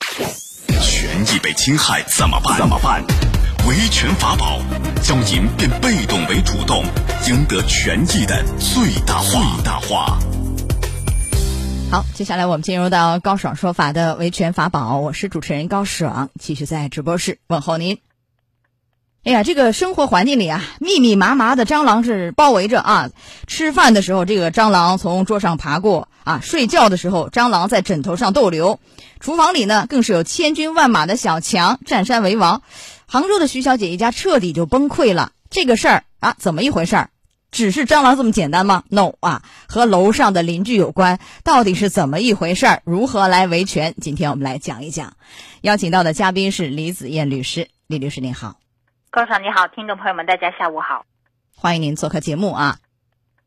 权益被侵害怎么办？怎么办？维权法宝，教您变被动为主动，赢得权益的最大化。最大化。好，接下来我们进入到高爽说法的维权法宝，我是主持人高爽，继续在直播室问候您。哎呀，这个生活环境里啊，密密麻麻的蟑螂是包围着啊。吃饭的时候，这个蟑螂从桌上爬过啊；睡觉的时候，蟑螂在枕头上逗留。厨房里呢，更是有千军万马的小强占山为王。杭州的徐小姐一家彻底就崩溃了。这个事儿啊，怎么一回事儿？只是蟑螂这么简单吗？No 啊，和楼上的邻居有关。到底是怎么一回事儿？如何来维权？今天我们来讲一讲。邀请到的嘉宾是李子燕律师，李律师您好。高爽你好，听众朋友们，大家下午好，欢迎您做客节目啊。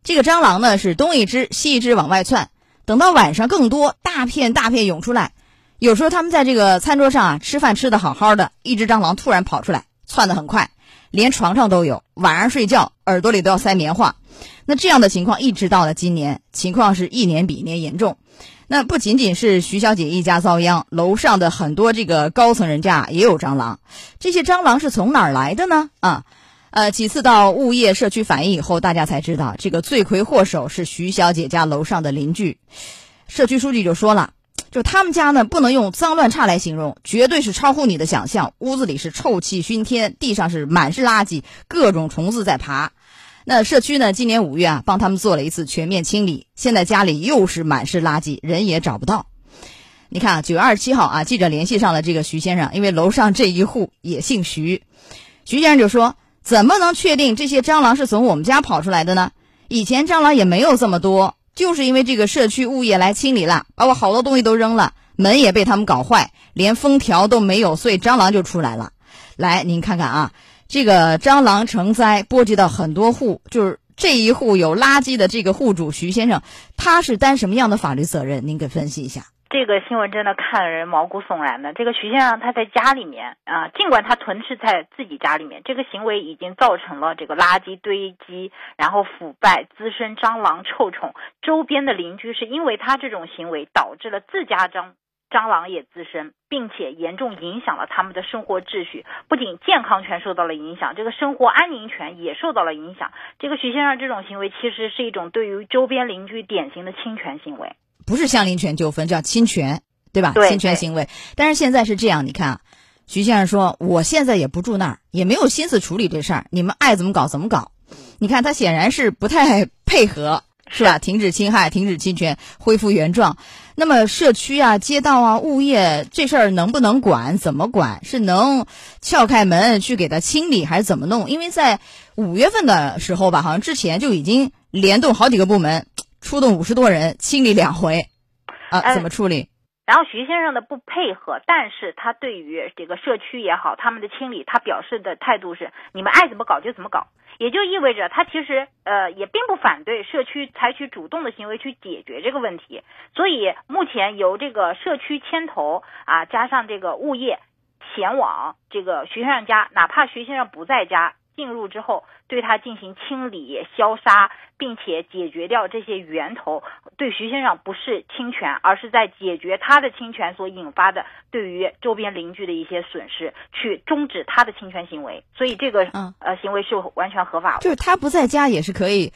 这个蟑螂呢是东一只西一只往外窜，等到晚上更多，大片大片涌出来。有时候他们在这个餐桌上啊吃饭吃的好好的，一只蟑螂突然跑出来，窜得很快，连床上都有。晚上睡觉耳朵里都要塞棉花。那这样的情况一直到了今年，情况是一年比一年严重。那不仅仅是徐小姐一家遭殃，楼上的很多这个高层人家也有蟑螂。这些蟑螂是从哪儿来的呢？啊，呃，几次到物业社区反映以后，大家才知道这个罪魁祸首是徐小姐家楼上的邻居。社区书记就说了，就他们家呢不能用脏乱差来形容，绝对是超乎你的想象。屋子里是臭气熏天，地上是满是垃圾，各种虫子在爬。那社区呢？今年五月啊，帮他们做了一次全面清理，现在家里又是满是垃圾，人也找不到。你看啊，九月二十七号啊，记者联系上了这个徐先生，因为楼上这一户也姓徐。徐先生就说：“怎么能确定这些蟑螂是从我们家跑出来的呢？以前蟑螂也没有这么多，就是因为这个社区物业来清理了，把我好多东西都扔了，门也被他们搞坏，连封条都没有，所以蟑螂就出来了。来，您看看啊。”这个蟑螂成灾，波及到很多户，就是这一户有垃圾的这个户主徐先生，他是担什么样的法律责任？您给分析一下。这个新闻真的看人毛骨悚然的。这个徐先生他在家里面啊，尽管他囤斥在自己家里面，这个行为已经造成了这个垃圾堆积，然后腐败滋生蟑螂臭虫，周边的邻居是因为他这种行为导致了自家蟑。蟑螂也滋生，并且严重影响了他们的生活秩序，不仅健康权受到了影响，这个生活安宁权也受到了影响。这个徐先生这种行为其实是一种对于周边邻居典型的侵权行为，不是相邻权纠纷，叫侵权，对吧？对，侵权行为。但是现在是这样，你看啊，徐先生说，我现在也不住那儿，也没有心思处理这事儿，你们爱怎么搞怎么搞。你看他显然是不太配合。是吧？停止侵害，停止侵权，恢复原状。那么社区啊、街道啊、物业这事儿能不能管？怎么管？是能撬开门去给他清理，还是怎么弄？因为在五月份的时候吧，好像之前就已经联动好几个部门，出动五十多人清理两回，啊，怎么处理？然后徐先生的不配合，但是他对于这个社区也好，他们的清理，他表示的态度是：你们爱怎么搞就怎么搞。也就意味着他其实呃也并不反对社区采取主动的行为去解决这个问题，所以目前由这个社区牵头啊，加上这个物业前往这个徐先生家，哪怕徐先生不在家。进入之后，对他进行清理、消杀，并且解决掉这些源头，对徐先生不是侵权，而是在解决他的侵权所引发的对于周边邻居的一些损失，去终止他的侵权行为。所以这个嗯呃行为是完全合法的。就是他不在家也是可以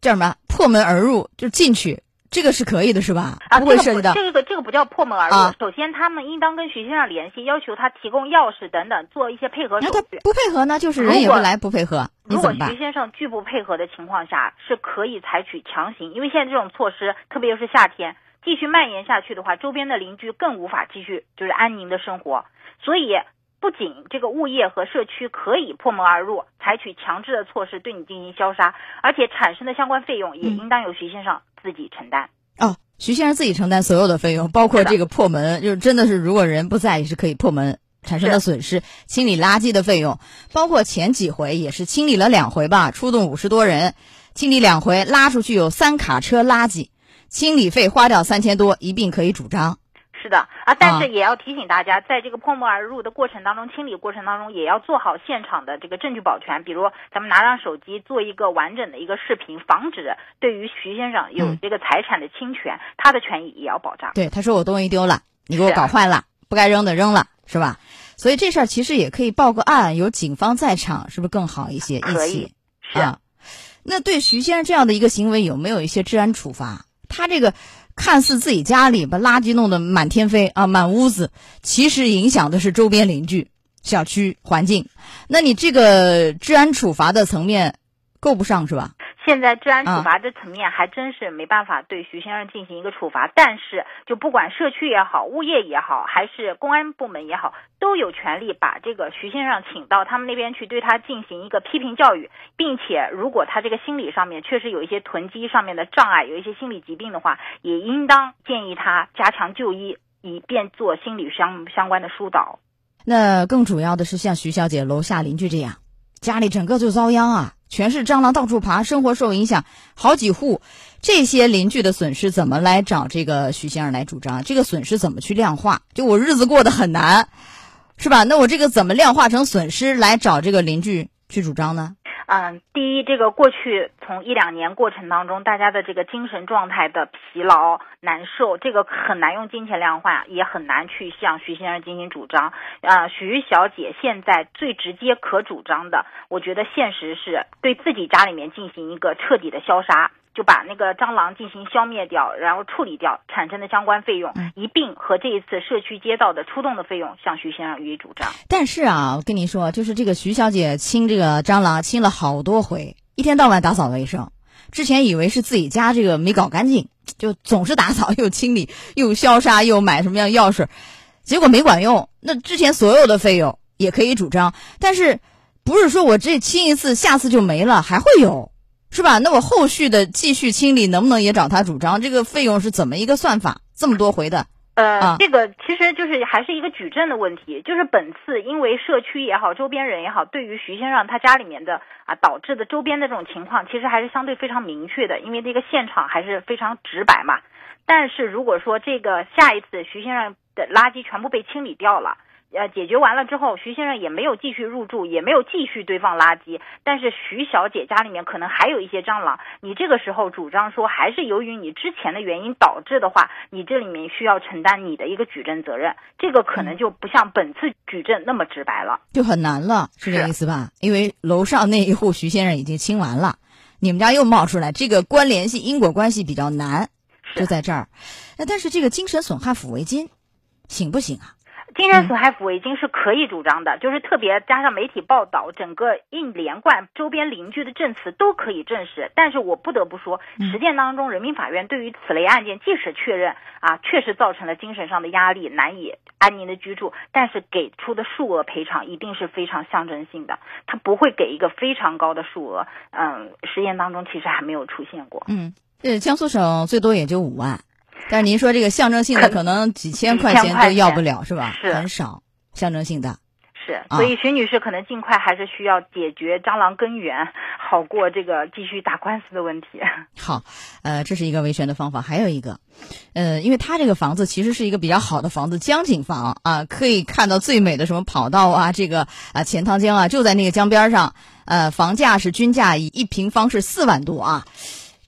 叫什么破门而入，就进去。这个是可以的，是吧？啊，不会涉及到这个，这个不叫破门而入。首先，他们应当跟徐先生联系，要求他提供钥匙等等，做一些配合手续。不配合呢，就是人也不来，不配合，如果徐先生拒不配合的情况下，是可以采取强行。因为现在这种措施，特别又是夏天，继续蔓延下去的话，周边的邻居更无法继续就是安宁的生活。所以，不仅这个物业和社区可以破门而入，采取强制的措施对你进行消杀，而且产生的相关费用也应当由徐先生。自己承担。哦，徐先生自己承担所有的费用，包括这个破门，就是真的是如果人不在也是可以破门产生的损失，清理垃圾的费用，包括前几回也是清理了两回吧，出动五十多人清理两回，拉出去有三卡车垃圾，清理费花掉三千多，一并可以主张。是的啊，但是也要提醒大家，在这个破门而入的过程当中，清理过程当中也要做好现场的这个证据保全，比如咱们拿上手机做一个完整的一个视频，防止对于徐先生有这个财产的侵权，他的权益也要保障。对，他说我东西丢了，你给我搞坏了，不该扔的扔了，是吧？所以这事儿其实也可以报个案，有警方在场，是不是更好一些？可以，是啊。那对徐先生这样的一个行为，有没有一些治安处罚？他这个看似自己家里把垃圾弄得满天飞啊，满屋子，其实影响的是周边邻居、小区环境。那你这个治安处罚的层面够不上是吧？现在治安处罚这层面还真是没办法对徐先生进行一个处罚，但是就不管社区也好、物业也好，还是公安部门也好，都有权利把这个徐先生请到他们那边去，对他进行一个批评教育，并且如果他这个心理上面确实有一些囤积上面的障碍，有一些心理疾病的话，也应当建议他加强就医，以便做心理相相关的疏导。那更主要的是像徐小姐楼下邻居这样，家里整个就遭殃啊。全是蟑螂到处爬，生活受影响，好几户，这些邻居的损失怎么来找这个徐先生来主张？这个损失怎么去量化？就我日子过得很难，是吧？那我这个怎么量化成损失来找这个邻居去主张呢？嗯，第一，这个过去从一两年过程当中，大家的这个精神状态的疲劳、难受，这个很难用金钱量化，也很难去向徐先生进行主张。啊，徐小姐现在最直接可主张的，我觉得现实是对自己家里面进行一个彻底的消杀。就把那个蟑螂进行消灭掉，然后处理掉产生的相关费用，一并和这一次社区街道的出动的费用向徐先生予以主张。但是啊，我跟你说，就是这个徐小姐清这个蟑螂清了好多回，一天到晚打扫卫生。之前以为是自己家这个没搞干净，就总是打扫 又清理又消杀又买什么样药水，结果没管用。那之前所有的费用也可以主张，但是不是说我这清一次，下次就没了，还会有。是吧？那我后续的继续清理能不能也找他主张？这个费用是怎么一个算法？这么多回的，呃，这个其实就是还是一个举证的问题。就是本次因为社区也好，周边人也好，对于徐先生他家里面的啊导致的周边的这种情况，其实还是相对非常明确的，因为这个现场还是非常直白嘛。但是如果说这个下一次徐先生的垃圾全部被清理掉了。呃，解决完了之后，徐先生也没有继续入住，也没有继续堆放垃圾。但是徐小姐家里面可能还有一些蟑螂，你这个时候主张说还是由于你之前的原因导致的话，你这里面需要承担你的一个举证责任，这个可能就不像本次举证那么直白了，就很难了，是这意思吧？因为楼上那一户徐先生已经清完了，你们家又冒出来，这个关联性因果关系比较难，就在这儿。那但是这个精神损害抚慰金行不行啊？精神损害抚慰金是可以主张的，就是特别加上媒体报道，整个一连贯周边邻居的证词都可以证实。但是我不得不说，实践当中，人民法院对于此类案件，即使确认啊，确实造成了精神上的压力，难以安宁的居住，但是给出的数额赔偿一定是非常象征性的，他不会给一个非常高的数额。嗯，实验当中其实还没有出现过。嗯，呃，江苏省最多也就五万。但是您说这个象征性的可能几千块钱都要不了是吧？是很少，象征性的。是，所以徐女士可能尽快还是需要解决蟑螂根源，好过这个继续打官司的问题。好，呃，这是一个维权的方法。还有一个，呃，因为他这个房子其实是一个比较好的房子，江景房啊，可以看到最美的什么跑道啊，这个啊钱塘江啊，就在那个江边上。呃，房价是均价以一平方是四万多啊。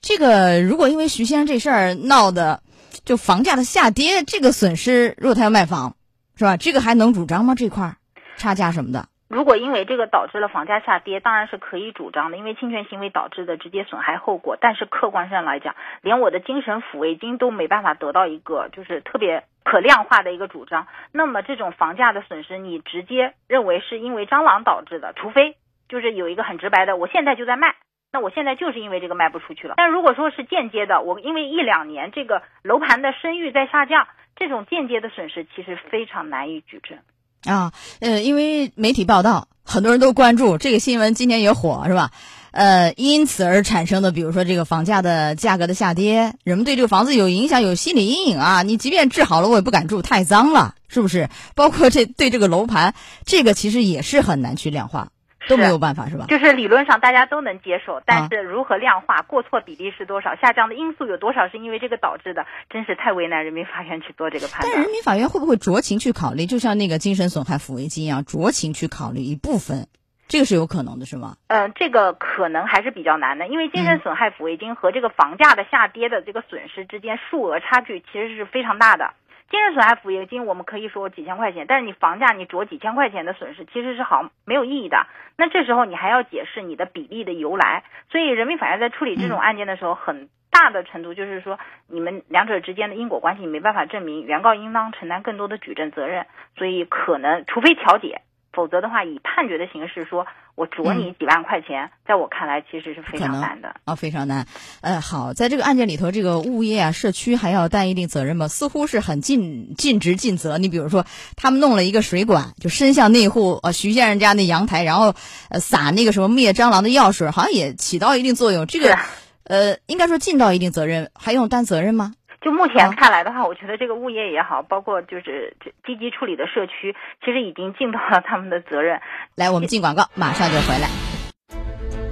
这个如果因为徐先生这事儿闹的。就房价的下跌，这个损失，如果他要卖房，是吧？这个还能主张吗？这块差价什么的？如果因为这个导致了房价下跌，当然是可以主张的，因为侵权行为导致的直接损害后果。但是客观上来讲，连我的精神抚慰金都没办法得到一个就是特别可量化的一个主张。那么这种房价的损失，你直接认为是因为蟑螂导致的，除非就是有一个很直白的，我现在就在卖。那我现在就是因为这个卖不出去了。但如果说是间接的，我因为一两年这个楼盘的声誉在下降，这种间接的损失其实非常难以举证。啊，呃，因为媒体报道，很多人都关注这个新闻，今天也火，是吧？呃，因此而产生的，比如说这个房价的价格的下跌，人们对这个房子有影响，有心理阴影啊。你即便治好了，我也不敢住，太脏了，是不是？包括这对这个楼盘，这个其实也是很难去量化。都没有办法是吧？就是理论上大家都能接受，但是如何量化过错比例是多少，下降的因素有多少，是因为这个导致的，真是太为难人民法院去做这个判断。但人民法院会不会酌情去考虑？就像那个精神损害抚慰金一样，酌情去考虑一部分，这个是有可能的，是吗？嗯，这个可能还是比较难的，因为精神损害抚慰金和这个房价的下跌的这个损失之间数额差距其实是非常大的。精神损害抚慰金我们可以说几千块钱，但是你房价你着几千块钱的损失其实是好没有意义的。那这时候你还要解释你的比例的由来，所以人民法院在处理这种案件的时候，很大的程度就是说你们两者之间的因果关系没办法证明，原告应当承担更多的举证责任，所以可能除非调解。否则的话，以判决的形式说，我着你几万块钱，在我看来其实是非常难的啊，非常难。呃，好，在这个案件里头，这个物业啊、社区还要担一定责任吗？似乎是很尽尽职尽责。你比如说，他们弄了一个水管，就伸向那户呃徐先生家那阳台，然后呃撒那个什么灭蟑螂的药水，好像也起到一定作用。这个呃，应该说尽到一定责任，还用担责任吗？就目前看来的话，我觉得这个物业也好，包括就是积极处理的社区，其实已经尽到了他们的责任。来，我们进广告，马上就回来。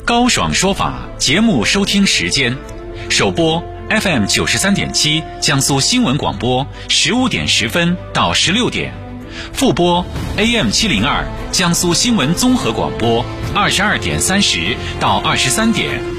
高爽说法节目收听时间：首播 FM 九十三点七，江苏新闻广播，十五点十分到十六点；复播 AM 七零二，江苏新闻综合广播，二十二点三十到二十三点。